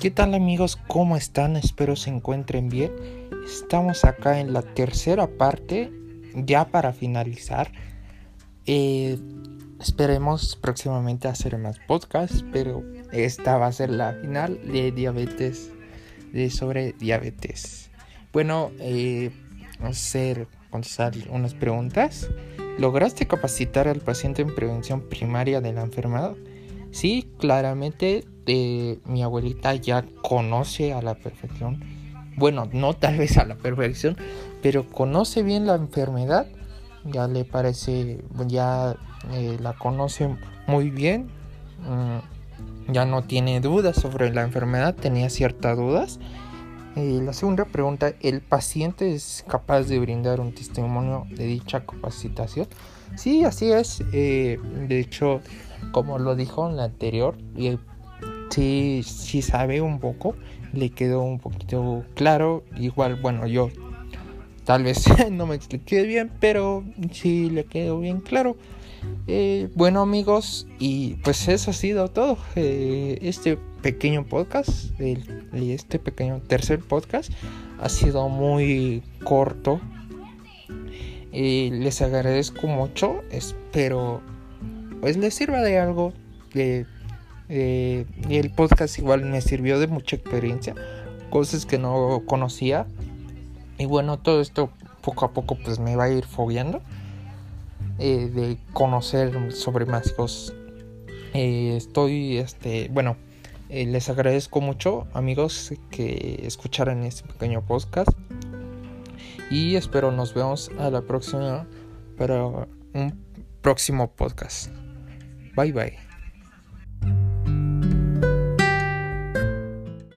¿Qué tal amigos? ¿Cómo están? Espero se encuentren bien. Estamos acá en la tercera parte, ya para finalizar. Eh, esperemos próximamente hacer más podcasts, pero esta va a ser la final de diabetes, de sobre diabetes. Bueno, eh, hacer contestar unas preguntas. ¿Lograste capacitar al paciente en prevención primaria de la enfermedad? Sí, claramente eh, mi abuelita ya conoce a la perfección. Bueno, no tal vez a la perfección, pero conoce bien la enfermedad. Ya le parece, ya eh, la conoce muy bien. Mm, ya no tiene dudas sobre la enfermedad, tenía ciertas dudas. Eh, la segunda pregunta, ¿el paciente es capaz de brindar un testimonio de dicha capacitación? Sí, así es. de hecho, como lo dijo en la anterior, y sí, sí sabe un poco, le quedó un poquito claro. Igual, bueno, yo tal vez no me expliqué bien, pero sí le quedó bien claro. Eh, bueno amigos, y pues eso ha sido todo. Eh, este pequeño podcast, este pequeño tercer podcast, ha sido muy corto. y les agradezco mucho, espero pues les sirva de algo. Y el podcast igual me sirvió de mucha experiencia, cosas que no conocía. Y bueno, todo esto poco a poco pues me va a ir fogueando. Eh, de conocer sobre más cosas. Eh, estoy, este, bueno, eh, les agradezco mucho amigos que escucharan este pequeño podcast. Y espero nos vemos a la próxima para un próximo podcast. Bye bye.